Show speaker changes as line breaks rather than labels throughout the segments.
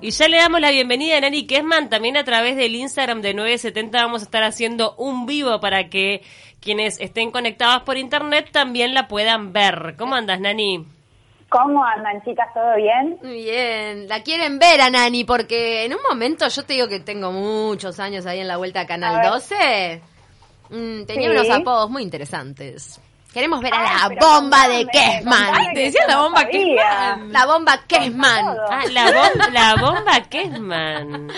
Y ya le damos la bienvenida a Nani Kesman, también a través del Instagram de 970 vamos a estar haciendo un vivo para que quienes estén conectados por internet también la puedan ver. ¿Cómo andas, Nani?
¿Cómo andan, chicas? ¿Todo bien?
Bien. La quieren ver a Nani porque en un momento yo te digo que tengo muchos años ahí en la vuelta a Canal 12. Mm, tenía
Sí.
unos apodos muy interesantes. Queremos ver a la bomba de
contame
Te decía la bomba
sabía.
Kessman. La bomba Kessman.
todo.
Ah, la, bom- la bomba Kesman.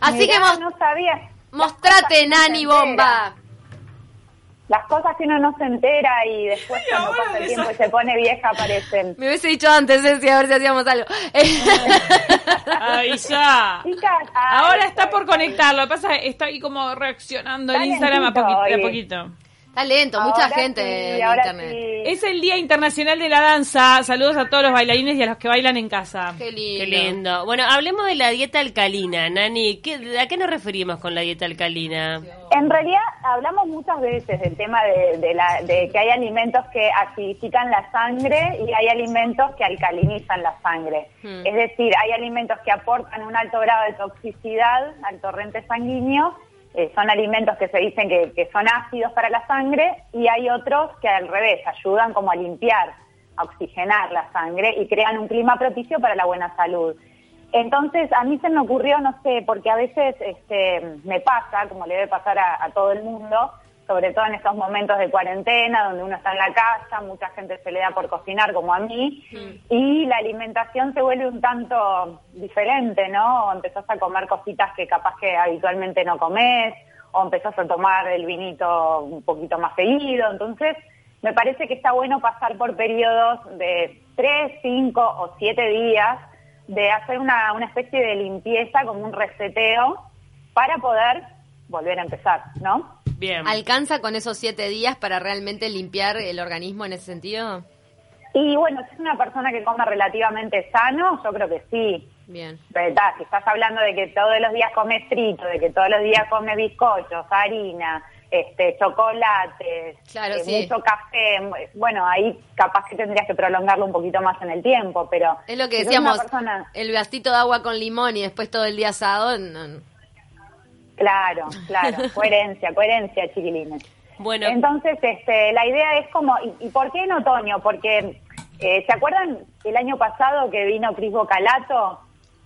Así
Mirá,
que mos-
no sabía. Las
mostrate, Nani bomba.
Las cosas que uno no se entera y después cuando pasa el tiempo y se pone vieja aparecen.
Me hubiese dicho antes, Ceci, a ver si hacíamos algo.
Ay, ya.
Chicas, ah,
Ahora está por
es.
conectar, lo que pasa es que está ahí como reaccionando
Está
Instagram a poquito, de a poquito.
Está lento, mucha
Ahora
gente
sí,
en internet.
sí.
Es el Día Internacional de la Danza. Saludos a todos los bailarines y a los que bailan en casa.
Qué lindo.
Qué lindo. Bueno, hablemos de la dieta alcalina, Nani. ¿Qué, ¿A qué nos referimos con la dieta alcalina?
En realidad hablamos muchas veces del tema de, de la- de que hay alimentos que acidifican la sangre y hay alimentos que alcalinizan la sangre.
Hmm.
Es decir, hay alimentos que aportan un alto grado de toxicidad al torrente sanguíneo, eh, son alimentos que se dicen que, que son ácidos para la sangre y hay otros que al revés ayudan como a limpiar, a oxigenar la sangre y crean un clima propicio para la buena salud. Entonces, a mí se me ocurrió, no sé, porque a veces este, me pasa, como le debe pasar a, a todo el mundo, sobre todo en estos momentos de cuarentena, donde uno está en la casa, mucha gente se le da por cocinar, como a mí, y la alimentación se vuelve un tanto diferente, ¿no? O empezás a comer cositas que capaz que habitualmente no comes, o empezás a tomar el vinito un poquito más seguido, entonces me parece que está bueno pasar por periodos de tres, cinco o siete días de hacer una, una especie de limpieza, como un reseteo, para poder volver a empezar, ¿no?
Bien.
¿Alcanza con esos siete días para realmente limpiar el organismo en ese sentido?
Y bueno, si es una persona que come relativamente sano, yo creo que sí.
Bien.
¿Verdad? Si estás hablando de que todos los días comes frito, de que todos los días comes bizcochos, harina, este, chocolates,
Claro,
eh,
sí.
mucho café, bueno, ahí capaz que tendrías que prolongarlo un poquito más en el tiempo, pero...
Es lo que decíamos,
persona-
el vasito de agua con limón y después todo el día asado. no, no.
Claro, claro, coherencia, coherencia, chiquilines.
Bueno,
Entonces, este, la idea es como, ¿y, y por qué en otoño? Porque, eh, ¿se acuerdan el año pasado que vino Cris Bocalato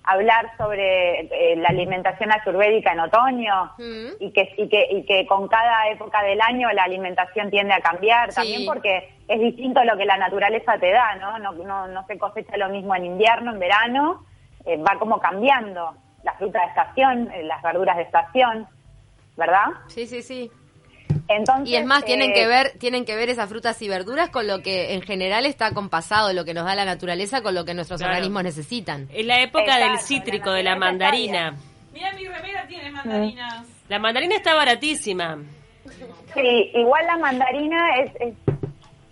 a hablar sobre eh, la alimentación ayurvédica en otoño?
Mm.
Y, que, y, que, y que con cada época del año la alimentación tiende a cambiar,
Sí.
también porque es distinto lo que la naturaleza te da, ¿no? No, no, no se cosecha lo mismo en invierno, en verano, eh, va como cambiando la fruta de estación, eh, las verduras de estación, ¿verdad?
Sí, sí, sí.
Entonces,
Y es más, tienen
eh,
que ver, tienen que ver esas frutas y verduras con lo que en general está compasado, lo que nos da la naturaleza con lo que nuestros
Claro.
organismos necesitan.
es la época del cítrico,
la
de la mandarina.
Mira, mi remera tiene mandarinas.
La mandarina está baratísima.
Sí, igual la mandarina es, es-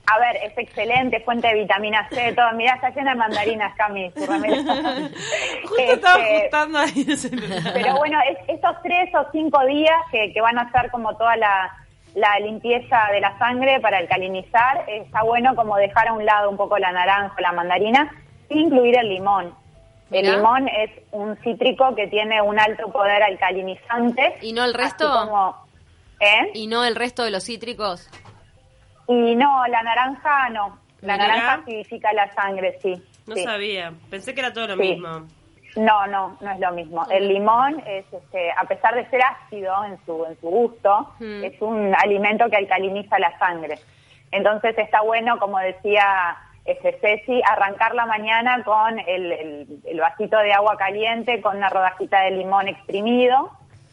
a ver, es excelente, fuente de vitamina C, todo. Mirá, está llena de mandarinas, Cami.
Justo estaba
Este,
ajustando ahí.
Pero bueno, es- estos tres o cinco días que, que van a ser como toda la, la limpieza de la sangre para alcalinizar, está bueno como dejar a un lado un poco la naranja, la mandarina, sin incluir el limón. El limón es un cítrico que tiene un alto poder alcalinizante.
¿Y no el resto?
como- ¿eh?
Y no el resto de los cítricos.
Y no, la naranja no. La naranja acidifica la sangre, sí.
No
sí.
sabía. Pensé que era todo lo
Sí.
mismo.
No, no, no es lo mismo. El limón es, este, a pesar de ser ácido en su, en su gusto,
Mm.
es un alimento que alcaliniza la sangre. Entonces está bueno, como decía este, Ceci, arrancar la mañana con el, el- el vasito de agua caliente, con una rodajita de limón exprimido,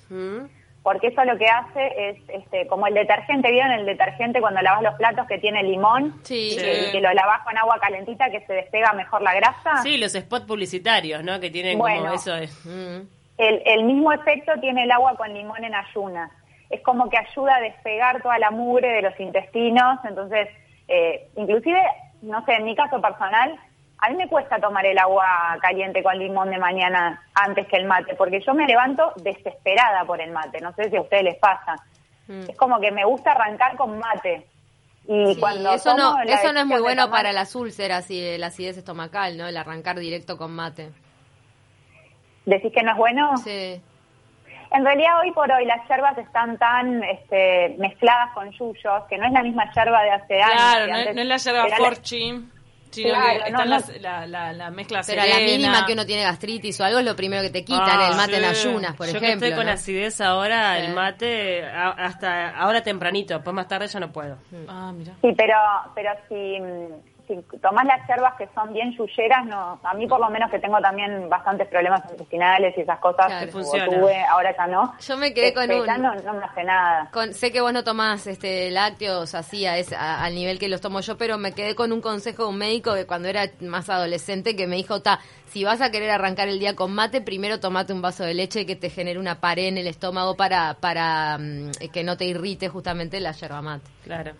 ¿Mm?
Porque eso lo que hace es, este, como el detergente, ¿vieron el detergente cuando lavas los platos que tiene limón?
Sí.
Y que, que lo lavas con agua calentita que se despega mejor la grasa.
Sí, los spots publicitarios, ¿no? Que tienen
Bueno.
como eso de...
Mm.
El, el mismo efecto tiene el agua con limón en ayunas. Es como que ayuda a despegar toda la mugre de los intestinos. Entonces, eh, inclusive, no sé, en mi caso personal, a mí me cuesta tomar el agua caliente con limón de mañana antes que el mate, porque yo me levanto desesperada por el mate. No sé si a ustedes les pasa.
Mm.
Es como que me gusta arrancar con mate. Y
Sí,
cuando
eso no, eso no es muy bueno
tomar-
para las úlceras y la acidez estomacal, ¿no? El arrancar directo con mate.
¿Decís que no es bueno?
Sí.
En realidad hoy por hoy las yerbas están tan este, mezcladas con yuyos que no es la misma yerba de hace años.
Claro, no, es-
antes
no es la yerba
la- Claro, no, no.
la, la, la mezcla
Pero a la mínima que uno tiene gastritis o algo es lo primero que te quitan,
Ah,
el mate en ayunas, por
Yo
ejemplo.
estoy con
¿no?
acidez ahora,
Sí.
el mate, a- hasta ahora tempranito, después más tarde ya no puedo.
Ah, mira.
Sí, pero, pero si, mm, si tomás las yerbas que son bien yuyeras, no, a mí por lo menos que tengo también bastantes problemas intestinales y esas cosas,
Claro.
que tuve, ahora ya no.
Yo me quedé con
Este,
un-
ya no, no me hace nada.
Con- sé que vos no tomás este, lácteos así a ese- a- al nivel que los tomo yo, pero me quedé con un consejo de un médico de cuando era más adolescente que me dijo, ta, si vas a querer arrancar el día con mate, primero tomate un vaso de leche que te genere una pared en el estómago para, para mm, que no te irrite justamente la yerba mate.
Claro.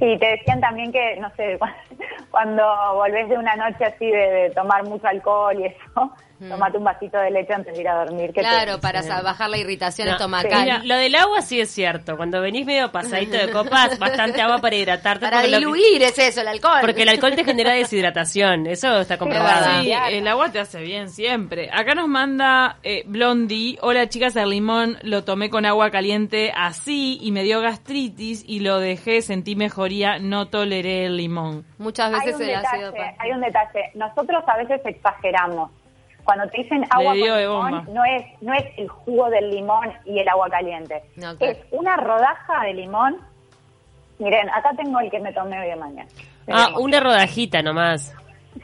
Sí, te decían también que, no sé, cuando volvés de una noche así de, de tomar mucho alcohol y eso, tomate un vasito de leche antes de ir a dormir. que te-
Claro, para bajar la irritación
No,
estomacal.
Mira, lo del agua sí es cierto. Cuando venís medio pasadito de copas, bastante agua para hidratarte.
Para
lo
diluir es eso, el alcohol.
porque el alcohol te genera deshidratación. Eso está comprobado.
Sí,
Claro.
el agua te hace bien siempre. Acá nos manda eh, Blondie. Hola chicas, el limón lo tomé con agua caliente así y me dio gastritis y lo dejé, sentí mejoría, no toleré el limón.
Muchas
Hay
veces
un,
el ácido...
detalle, hay un detalle. Nosotros a veces exageramos. Cuando te dicen agua con limón, no es, no es el jugo del limón y el agua caliente.
No.
Es una rodaja de limón. Miren, acá tengo el que me tomé hoy de mañana.
Ah, una rodajita nomás.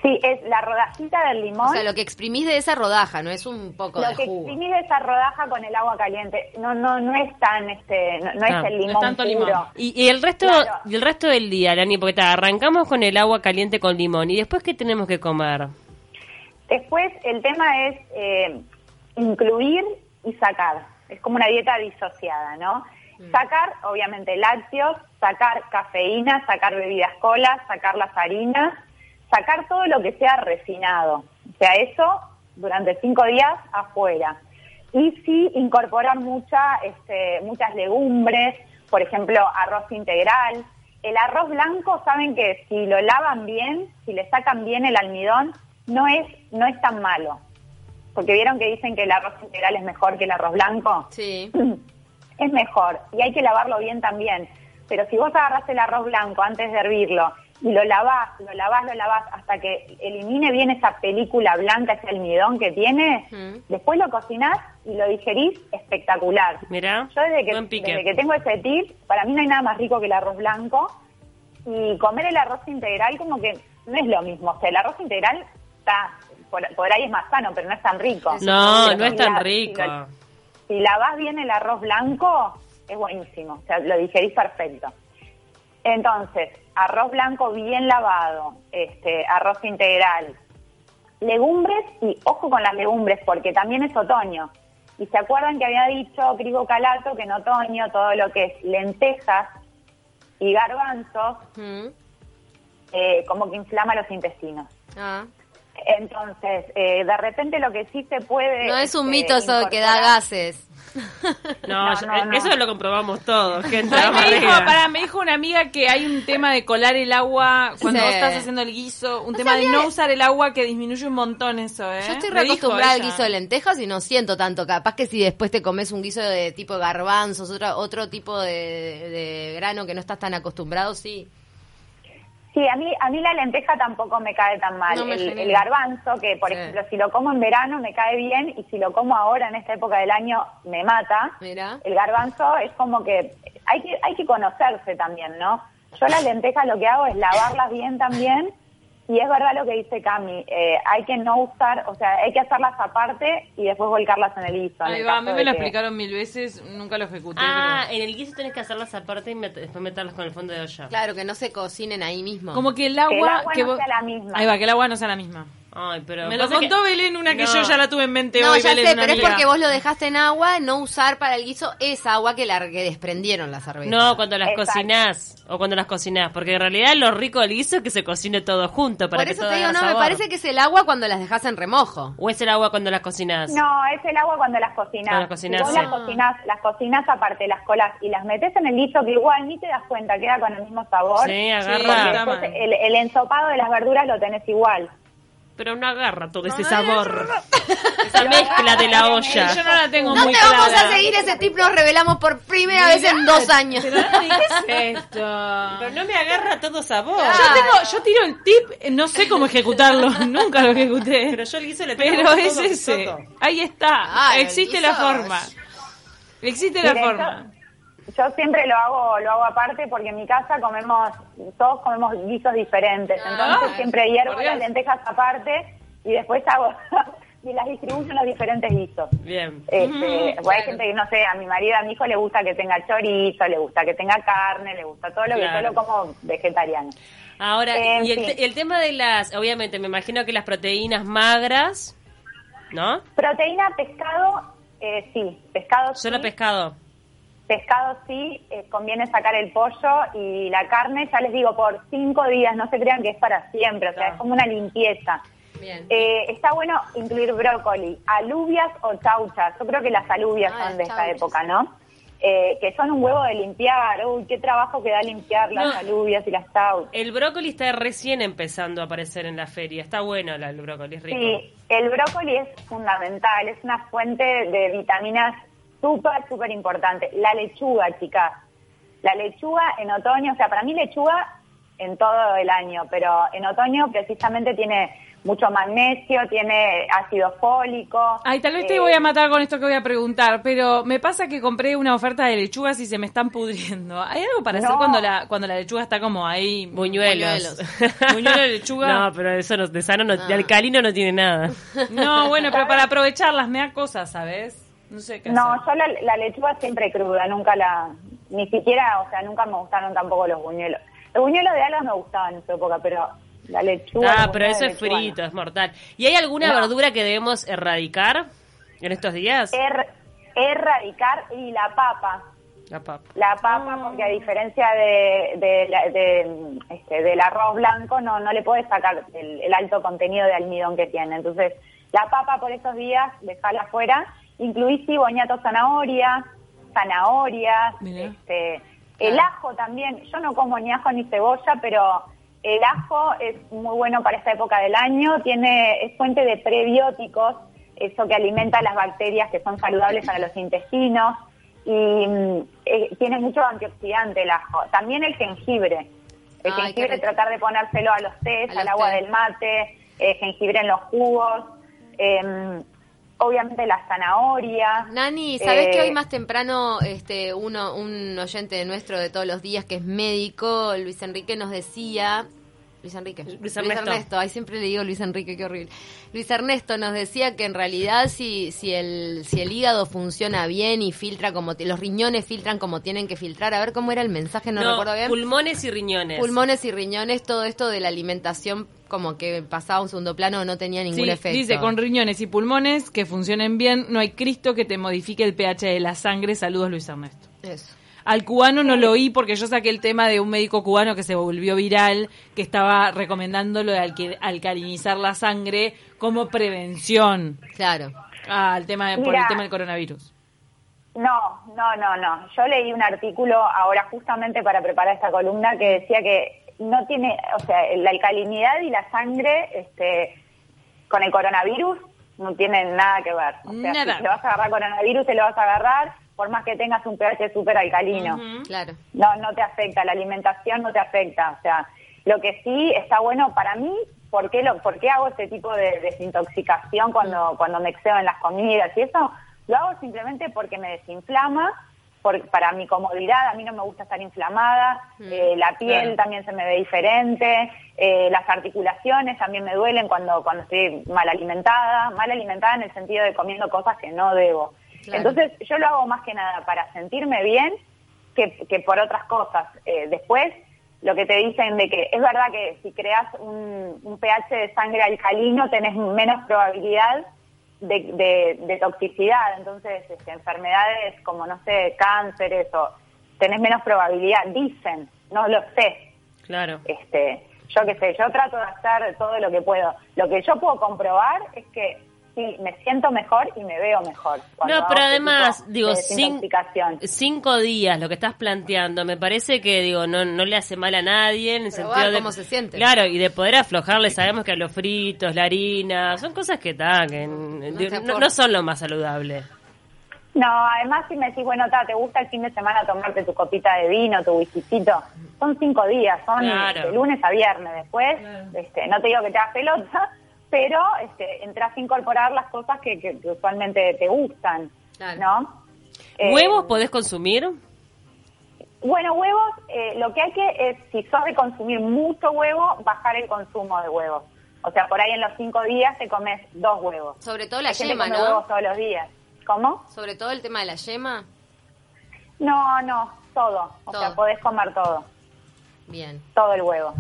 Sí, es la rodajita del limón.
O sea, lo que exprimís de esa rodaja, no es un poco
Lo
de
que
jugo.
exprimís de esa rodaja con el agua caliente. No, no, no es tan, este, no, no
Ah,
es el
no es
limón
tanto
puro.
limón.
Y, y el resto
Claro.
y el resto del día, Lani, porque ta, arrancamos con el agua caliente con limón. ¿Y después qué tenemos que comer?
Después el tema es eh, incluir y sacar. Es como una dieta disociada, ¿no? Sacar, obviamente, lácteos, sacar cafeína, sacar bebidas colas, sacar las harinas, sacar todo lo que sea refinado. O sea, eso durante cinco días afuera. Y sí incorporar mucha, este, muchas legumbres, por ejemplo, arroz integral. El arroz blanco, saben que si lo lavan bien, si le sacan bien el almidón, no es, no es tan malo. Porque vieron que dicen que el arroz integral es mejor que el arroz blanco.
Sí.
Es mejor y hay que lavarlo bien también. Pero si vos agarrás el arroz blanco antes de hervirlo y lo lavás, lo lavás, lo lavás hasta que elimine bien esa película blanca, ese almidón que tiene, después lo cocinás y lo digerís espectacular.
Mirá,
Yo desde que, desde que tengo ese tip, para mí no hay nada más rico que el arroz blanco y comer el arroz integral como que no es lo mismo. O sea, el arroz integral está, por, por ahí es más sano, pero no es tan rico.
No,
Pero
no es tan
la-
rico.
Si, lo- si lavás bien el arroz blanco, es buenísimo. O sea, lo digerís perfecto. Entonces, arroz blanco bien lavado, este, arroz integral, legumbres y ojo con las legumbres porque también es otoño. Y se acuerdan que había dicho Crigo Calato que en otoño todo lo que es lentejas y garbanzos eh, como que inflama los intestinos.
Ah.
Entonces, eh, de repente lo que sí se puede...
No es un
este,
mito eso de que da gases.
No,
No,
yo-
no, no.
eso lo comprobamos todos, gente.
Me, dijo, para, me dijo una amiga que hay un tema de colar el agua cuando
Sí.
vos estás haciendo el guiso, un tema de no usar el agua que disminuye un montón eso, ¿eh?
Yo estoy
Me dijo
reacostumbrada al guiso de lentejas y no siento tanto. Capaz que si después te comes un guiso de tipo garbanzos, otro, otro tipo de, de grano que no estás tan acostumbrado, sí.
Sí, a mí, a mí la lenteja tampoco me cae tan mal.
No
el, el garbanzo, que por
Sí.
ejemplo, si lo como en verano me cae bien y si lo como ahora en esta época del año me mata.
Mira.
El garbanzo es como que hay que hay que conocerse también, ¿no? Yo las lentejas lo que hago es lavarlas bien también y es verdad lo que dice Cami, eh, hay que no usar, o sea, hay que hacerlas aparte y después volcarlas en el guiso.
Ahí va, a mí me lo
que-
explicaron mil veces, nunca lo ejecuté.
Ah,
pero-
en el guiso tenés que hacerlas aparte y met- después meterlas con el fondo de olla.
Claro, que no se cocinen ahí mismo.
Como que el
Que
agua...
el agua
que
no
vos-
sea la misma.
Ahí va, que el agua no sea la misma.
Ay, pero
Me lo
que-
contó Belén, una que
No.
yo ya la tuve en mente
No,
hoy,
ya
Belén,
sé, pero es porque vos lo dejaste en agua, no usar para el guiso esa agua que la que desprendieron las cervezas.
No, cuando las
Exacto.
cocinás o cuando las cocinás, porque en realidad lo rico del guiso es que se cocine todo junto para
Por
que
eso
todo
te digo, no, me parece que es el agua cuando las dejas en remojo.
o es el agua cuando las cocinás.
No, es el agua cuando las cocinás.
Cuando las cocinás,
Si vos
sí.
las cocinás, las cocinás aparte, las colas y las metes en el guiso que igual ni te das cuenta, queda con el mismo sabor.
Sí, agarra.
Sí,
el, el ensopado de las verduras lo tenés igual.
Pero no agarra todo ese sabor. Esa mezcla de la olla.
Yo no la tengo
No
muy
te vamos
clara.
a seguir ese tip, nos revelamos por primera vez en dos años.
Pero, ¿qué es esto?
Pero no me agarra todo sabor.
Yo, tengo, yo tiro el tip, eh, no sé cómo ejecutarlo, nunca lo ejecuté.
Pero yo le hice le
Pero es ese. Ahí está. Existe la forma. Existe la
Mire,
forma.
Yo, siempre lo hago lo hago aparte porque en mi casa comemos, todos comemos guisos diferentes. Entonces
Ah,
siempre hiervo las lentejas aparte y después hago y las distribuyo en los diferentes guisos.
Bien.
Este, hay gente que, no sé, a mi marido, a mi hijo le gusta que tenga chorizo, le gusta que tenga carne, le gusta todo lo que yo lo como vegetariano.
Ahora,
En
y el tema de las, obviamente, me imagino que las proteínas magras, ¿no?
Proteína, pescado, eh, sí, pescado
Solo
sí.
pescado.
Pescado sí, eh, conviene sacar el pollo y la carne, ya les digo, por cinco días, no se crean que es para siempre, o sea,
Claro.
es como una limpieza.
Bien.
Eh, está bueno incluir brócoli, alubias o chauchas. Yo creo que las alubias
Ah,
son de
las
esta
chauchas.
época, ¿no? Eh, que son un huevo de limpiar. Uy, qué trabajo que da limpiar las
No.
alubias y las chauchas.
El brócoli está recién empezando a aparecer en la feria. Está bueno el brócoli, es rico.
Sí, el brócoli es fundamental, es una fuente de vitaminas súper, súper importante. La lechuga, chicas. La lechuga en otoño, o sea, para mí lechuga en todo el año, pero en otoño precisamente tiene mucho magnesio, tiene ácido fólico.
Ay, tal vez te
eh,
voy a matar con esto que voy a preguntar, pero me pasa que compré una oferta de lechugas y se me están pudriendo. ¿Hay algo para hacer cuando la cuando la lechuga está como ahí?
Buñuelos.
Buñuelo de lechuga.
No, pero eso no- de sano, no, de
Ah.
alcalino no tiene nada.
No, bueno, pero para aprovecharlas me da cosas, ¿sabes? No sé qué
No,
hacer.
yo la, la lechuga siempre cruda, nunca la, ni siquiera, o sea, nunca me gustaron tampoco los buñuelos. Los buñuelos de alas me gustaban en su época, pero la lechuga.
Ah, pero eso es
lechuga no.
frito, es mortal. ¿Y hay alguna
No.
verdura que debemos erradicar en estos días?
Er- erradicar y la papa.
La papa.
La
Ah.
papa, porque a diferencia de, de de, este, del arroz blanco, no, no le puedes sacar el, el alto contenido de almidón que tiene. Entonces, la papa por esos días, dejala afuera. Incluí sí, boñato zanahoria, zanahoria,
Mirá.
este, el ajo también. Yo no como ni ajo ni cebolla, pero el ajo es muy bueno para esta época del año. Tiene, es fuente de prebióticos, eso que alimenta las bacterias que son saludables para los intestinos y mm, eh, tiene mucho antioxidante el ajo. También el jengibre. El
Ay,
jengibre tratar de ponérselo a los tés,
A
al agua del mate, eh, jengibre en los jugos, em, obviamente la zanahoria.
Nani, ¿sabés
eh,
que hoy más temprano este uno un oyente nuestro de todos los días que es médico, Luis Enrique nos decía Luis Enrique.
Luis Ernesto.
Ay, siempre le digo Luis Enrique, qué horrible. Luis Ernesto nos decía que en realidad si, si, el, si el hígado funciona bien y filtra como... Los riñones filtran como tienen que filtrar. A ver cómo era el mensaje, no, recuerdo bien.
pulmones y riñones.
Pulmones y riñones, todo esto de la alimentación como que pasaba a un segundo plano no tenía ningún
Sí,
efecto.
dice, con riñones y pulmones que funcionen bien, no hay Cristo que te modifique el pH de la sangre. Saludos, Luis Ernesto.
Eso.
Al cubano no lo oí porque yo saqué el tema de un médico cubano que se volvió viral, que estaba recomendando lo de alcalinizar la sangre como prevención
Claro.
al tema de- por
Mira.
el tema del coronavirus.
No, no, no, no. Yo leí un artículo ahora justamente para preparar esta columna que decía que no tiene, o sea, la alcalinidad y la sangre este, con el coronavirus no tienen nada que ver. O sea,
Nada.
si te vas a agarrar coronavirus, te lo vas a agarrar por más que tengas un pH súper alcalino.
Claro.
No, no te afecta, la alimentación no te afecta. O sea, lo que sí está bueno para mí, ¿por qué, lo, por qué hago este tipo de desintoxicación cuando, cuando me excedo en las comidas y eso? Lo hago simplemente porque me desinflama, por, para mi comodidad, a mí no me gusta estar inflamada, eh, la piel
Claro.
también se me ve diferente, eh, las articulaciones también me duelen cuando, cuando estoy mal alimentada, mal alimentada en el sentido de comiendo cosas que no debo.
Claro.
Entonces yo lo hago más que nada para sentirme bien que, que por otras cosas. Eh, después, lo que te dicen de que es verdad que si creas un, un pH de sangre alcalino tenés menos probabilidad de, de- de toxicidad, entonces este, enfermedades como, no sé, cánceres o tenés menos probabilidad, dicen, no lo sé,
Claro.
este, yo qué sé, yo trato de hacer todo lo que puedo. Lo que yo puedo comprobar es que sí, me siento mejor y me veo mejor. cuando
No, pero además,
tipo
digo, cinco días, lo que estás planteando, me parece que, digo, no, no le hace mal a nadie en el sentido de...
cómo se siente.
Claro, y de poder aflojarle, sabemos que a los fritos, la harina, son cosas que, ta, que n-
No
digo,
te
no,
aportan.
no son lo más saludable.
No, además si me decís, bueno, ta, ¿te gusta el fin de semana tomarte tu copita de vino, tu whiskycito? Son cinco días, son
Claro.
de lunes a viernes. Después, este, no te digo que te hagas pelota, pero este, entras a incorporar las cosas que, que- que usualmente te gustan,
Claro.
¿no? Eh,
¿Huevos podés consumir?
Bueno, huevos, eh, lo que hay que es, si sos de consumir mucho huevo, bajar el consumo de huevos. O sea, por ahí en los cinco días te comes dos huevos.
Sobre todo la yema, ¿no?
huevos todos los días. ¿Cómo?
Sobre todo el tema de la yema.
No, no, todo. O
Todo.
sea, podés comer todo.
Bien.
todo el huevo.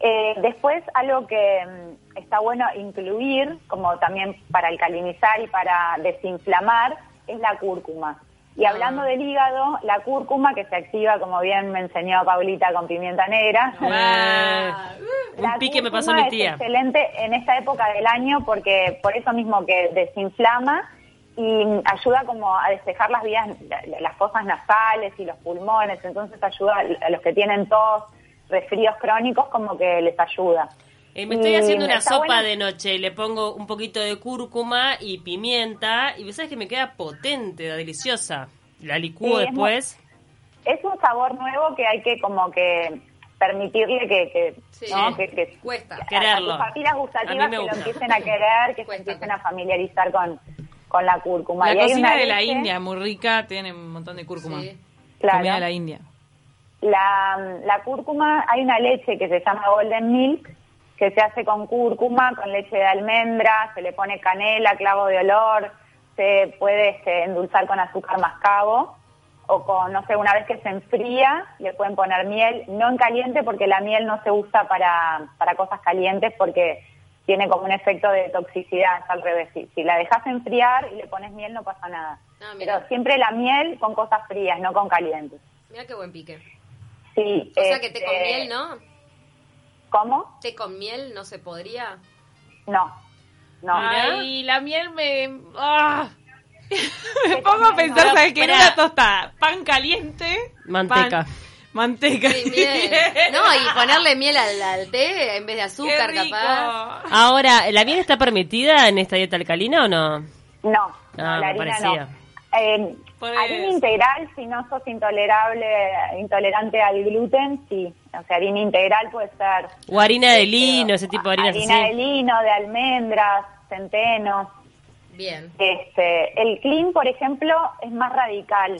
Eh, después, algo que mm, está bueno incluir, como también para alcalinizar y para desinflamar, es la cúrcuma. Y
Ah.
hablando del hígado, la cúrcuma que se activa, como bien me enseñó Paulita, con pimienta negra.
Ah, un pique me pasó mi
es
tía.
excelente en esta época del año porque por eso mismo que desinflama y ayuda como a despejar las vías, la- las fosas nasales y los pulmones, entonces ayuda a los que tienen tos, resfríos crónicos, como que les ayuda.
Eh, me estoy
Y
haciendo una sopa de noche y le pongo un poquito de cúrcuma y pimienta y sabes que me queda potente, deliciosa. La licúo
Sí, es
después.
Es un sabor nuevo que hay que como que permitirle que, que,
Sí.
¿no? que, que
Cuesta.
Quererlo.
A tus
A
gustativas que lo empiecen a querer, que se empiecen a familiarizar con, con la cúrcuma.
La
Y hay
cocina
una
de la India, muy rica, tiene un montón de cúrcuma.
Sí.
Claro.
Comida de la India.
La, la cúrcuma, hay una leche que se llama Golden Milk, que se hace con cúrcuma, con leche de almendra, se le pone canela, clavo de olor, se puede este, endulzar con azúcar mascabo, o con, no sé, una vez que se enfría, le pueden poner miel, no en caliente porque la miel no se usa para, para cosas calientes porque tiene como un efecto de toxicidad, es al revés. Si, si la dejas enfriar y le pones miel no pasa nada.
Ah.
Pero siempre la miel con cosas frías, no con calientes.
Mira qué buen pique.
Sí.
O sea que té con
este,
miel, ¿no?
¿Cómo?
Té con miel no se podría.
No. No.
Ay, la miel me... ah. me pongo a pensar,
¿no?
¿sabes qué? Una tostada, pan caliente...
Manteca.
pan- manteca.
Sí, miel. No, y ponerle miel al, al té en vez de
Qué
azúcar,
rico.
capaz.
Ahora, ¿la miel está permitida en esta dieta alcalina o no?
No.
Ah,
la
me
harina
parecía.
no. Eh, harina integral, si no sos intolerable, intolerante al gluten, sí. O sea, harina integral puede ser.
O harina de lino, ese tipo de
Harina
así.
de lino, de almendras, centeno.
Bien.
Este, el clean, por ejemplo, es más radical.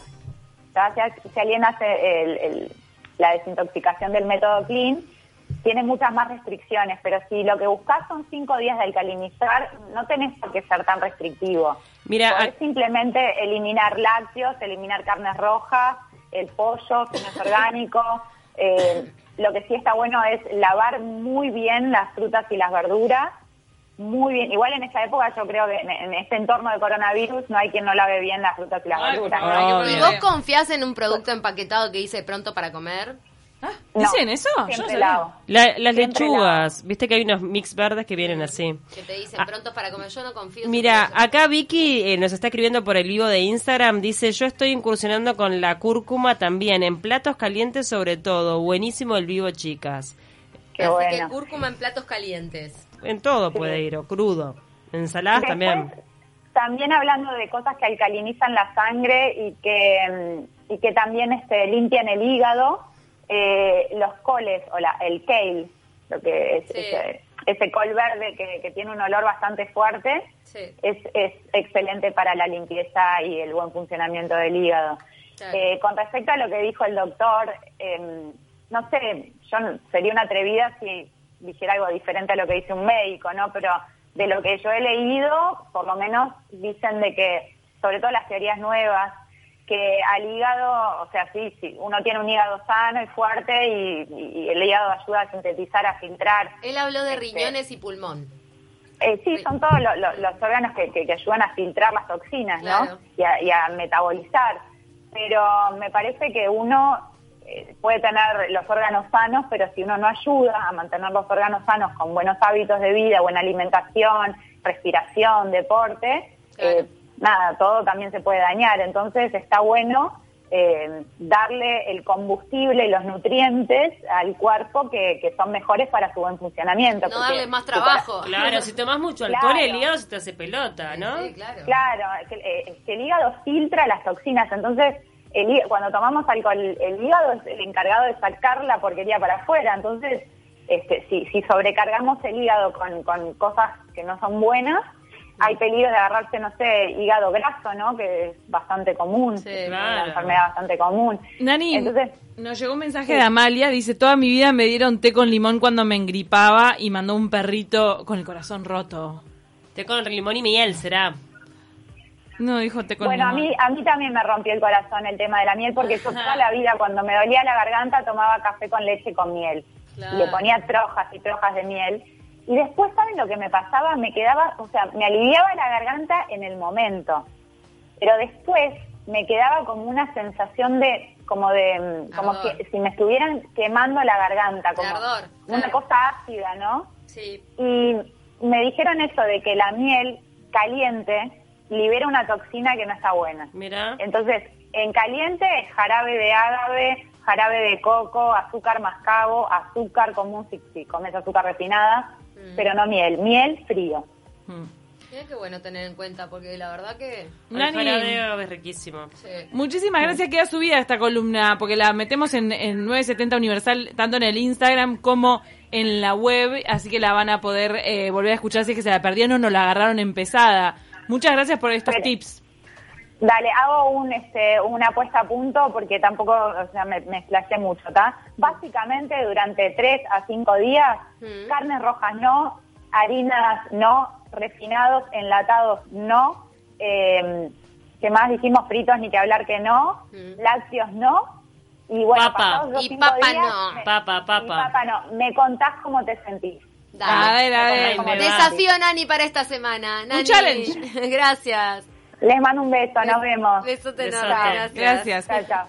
Si, si alguien hace el- el- la desintoxicación del método clean, tiene muchas más restricciones, pero si lo que buscas son cinco días de alcalinizar, no tenés por qué ser tan restrictivo.
Mira,
Podés
a-
simplemente eliminar lácteos, eliminar carnes rojas, el pollo, que no es orgánico. Eh, lo que sí está bueno es lavar muy bien las frutas y las verduras, muy bien. Igual en esta época yo creo que en, en este entorno de coronavirus no hay quien no lave bien las frutas y las
Ay,
verduras. ¿no?
¿Y vos confías en un producto empaquetado que dice pronto para comer?
Ah,
No,
¿Dicen eso? Yo no
Siempre
sabía.
lavo.
La- las
Siempre
lechugas, viste que hay unos mix verdes que vienen así.
Que te dicen
Ah.
pronto para comer. Yo no confío en
Mira, acá Vicky eh, nos está escribiendo por el vivo de Instagram, dice, yo estoy incursionando con la cúrcuma también, en platos calientes sobre todo, buenísimo el vivo, chicas.
Qué
Así
bueno.
que cúrcuma en platos calientes.
En todo puede ir, o crudo. Ensaladas
Después,
también.
También hablando de cosas que alcalinizan la sangre y que, mm, y que también este, limpian el hígado, eh, los coles o la, el kale, lo que es
Sí.
ese, ese col verde que, que tiene un olor bastante fuerte,
Sí.
es, es excelente para la limpieza y el buen funcionamiento del hígado.
Claro.
Eh, con respecto a lo que dijo el doctor, em, no sé, yo sería una atrevida si dijera algo diferente a lo que dice un médico, ¿no? Pero de lo que yo he leído, por lo menos dicen de que, sobre todo las teorías nuevas, que al hígado, o sea, sí, sí, uno tiene un hígado sano y fuerte y, y el hígado ayuda a sintetizar, a filtrar.
Él habló de
Este,
riñones y pulmón.
Eh, sí, son todos lo- lo- los órganos que, que- que ayudan a filtrar las toxinas,
Claro.
¿no? Y a, y a metabolizar. Pero me parece que uno eh, puede tener los órganos sanos, pero si uno no ayuda a mantener los órganos sanos con buenos hábitos de vida, buena alimentación, respiración, deporte,
Claro.
eh, nada, todo también se puede dañar. Entonces está bueno eh, darle el combustible y los nutrientes al cuerpo que, que son mejores para su buen funcionamiento.
No darle más trabajo.
Claro, si tomas mucho alcohol,
Claro.
el hígado se te hace pelota, ¿no?
Sí, claro.
Claro, es que, eh, es que el hígado filtra las toxinas, entonces el, cuando tomamos alcohol, el hígado es el encargado de sacar la porquería para afuera, entonces este, si, si sobrecargamos el hígado con, con cosas que no son buenas, hay peligro de agarrarse, no sé, hígado graso, ¿no? Que es bastante común,
Sí,
es
claro.
una enfermedad bastante común.
Nani,
Entonces,
nos llegó un mensaje de Amalia, dice, toda mi vida me dieron té con limón cuando me engripaba y mandó un perrito con el corazón roto.
Té con limón y miel, será.
No, dijo té con
Bueno, a
limón.
mí, a mí también me rompió el corazón el tema de la miel, porque yo toda la vida cuando me dolía la garganta tomaba café con leche con miel.
Claro.
Y le ponía trojas y trojas de miel. Y después, ¿saben lo que me pasaba? Me quedaba, o sea, me aliviaba la garganta en el momento. Pero después me quedaba como una sensación de, como de, mm, como
Ardor.
que si me estuvieran quemando la garganta, como
ardor,
una cosa ácida, ¿no?
Sí.
Y me dijeron eso de que la miel caliente libera una toxina que no está buena.
Mira.
Entonces, en caliente es jarabe de ágave, jarabe de coco, azúcar mascabo, azúcar común si, si comes azúcar refinada,
Mm.
pero no miel, miel frío.
Mm.
Mira qué bueno tener en cuenta, porque la verdad que...
El
Nani,
agave es riquísimo.
sí.
Muchísimas gracias, queda subida esta columna, porque la metemos en, en 970 Universal, tanto en el Instagram como en la web, así que la van a poder eh, volver a escuchar si es que se la perdieron o no la agarraron empezada. Muchas gracias por estos
Pero-
tips.
Dale, hago un, este, una puesta a punto porque tampoco, o sea, me, me explayé mucho, ¿está? Básicamente durante tres a cinco días,
Mm.
carnes rojas no, harinas no, refinados, enlatados no, eh, ¿qué más dijimos? Fritos ni que hablar que no,
Mm.
lácteos no, y bueno,
Papa.
Y
cinco
papa
días,
no.
me-
Papa, papa.
y papa no, me contás cómo te sentís.
Dale.
A ver, a ver.
Desafío Nani para esta semana. Nani.
challenge.
Gracias.
Les mando un beso, nos vemos.
Besote
Besote.
enorme. Gracias.
Gracias.
Chao, chao.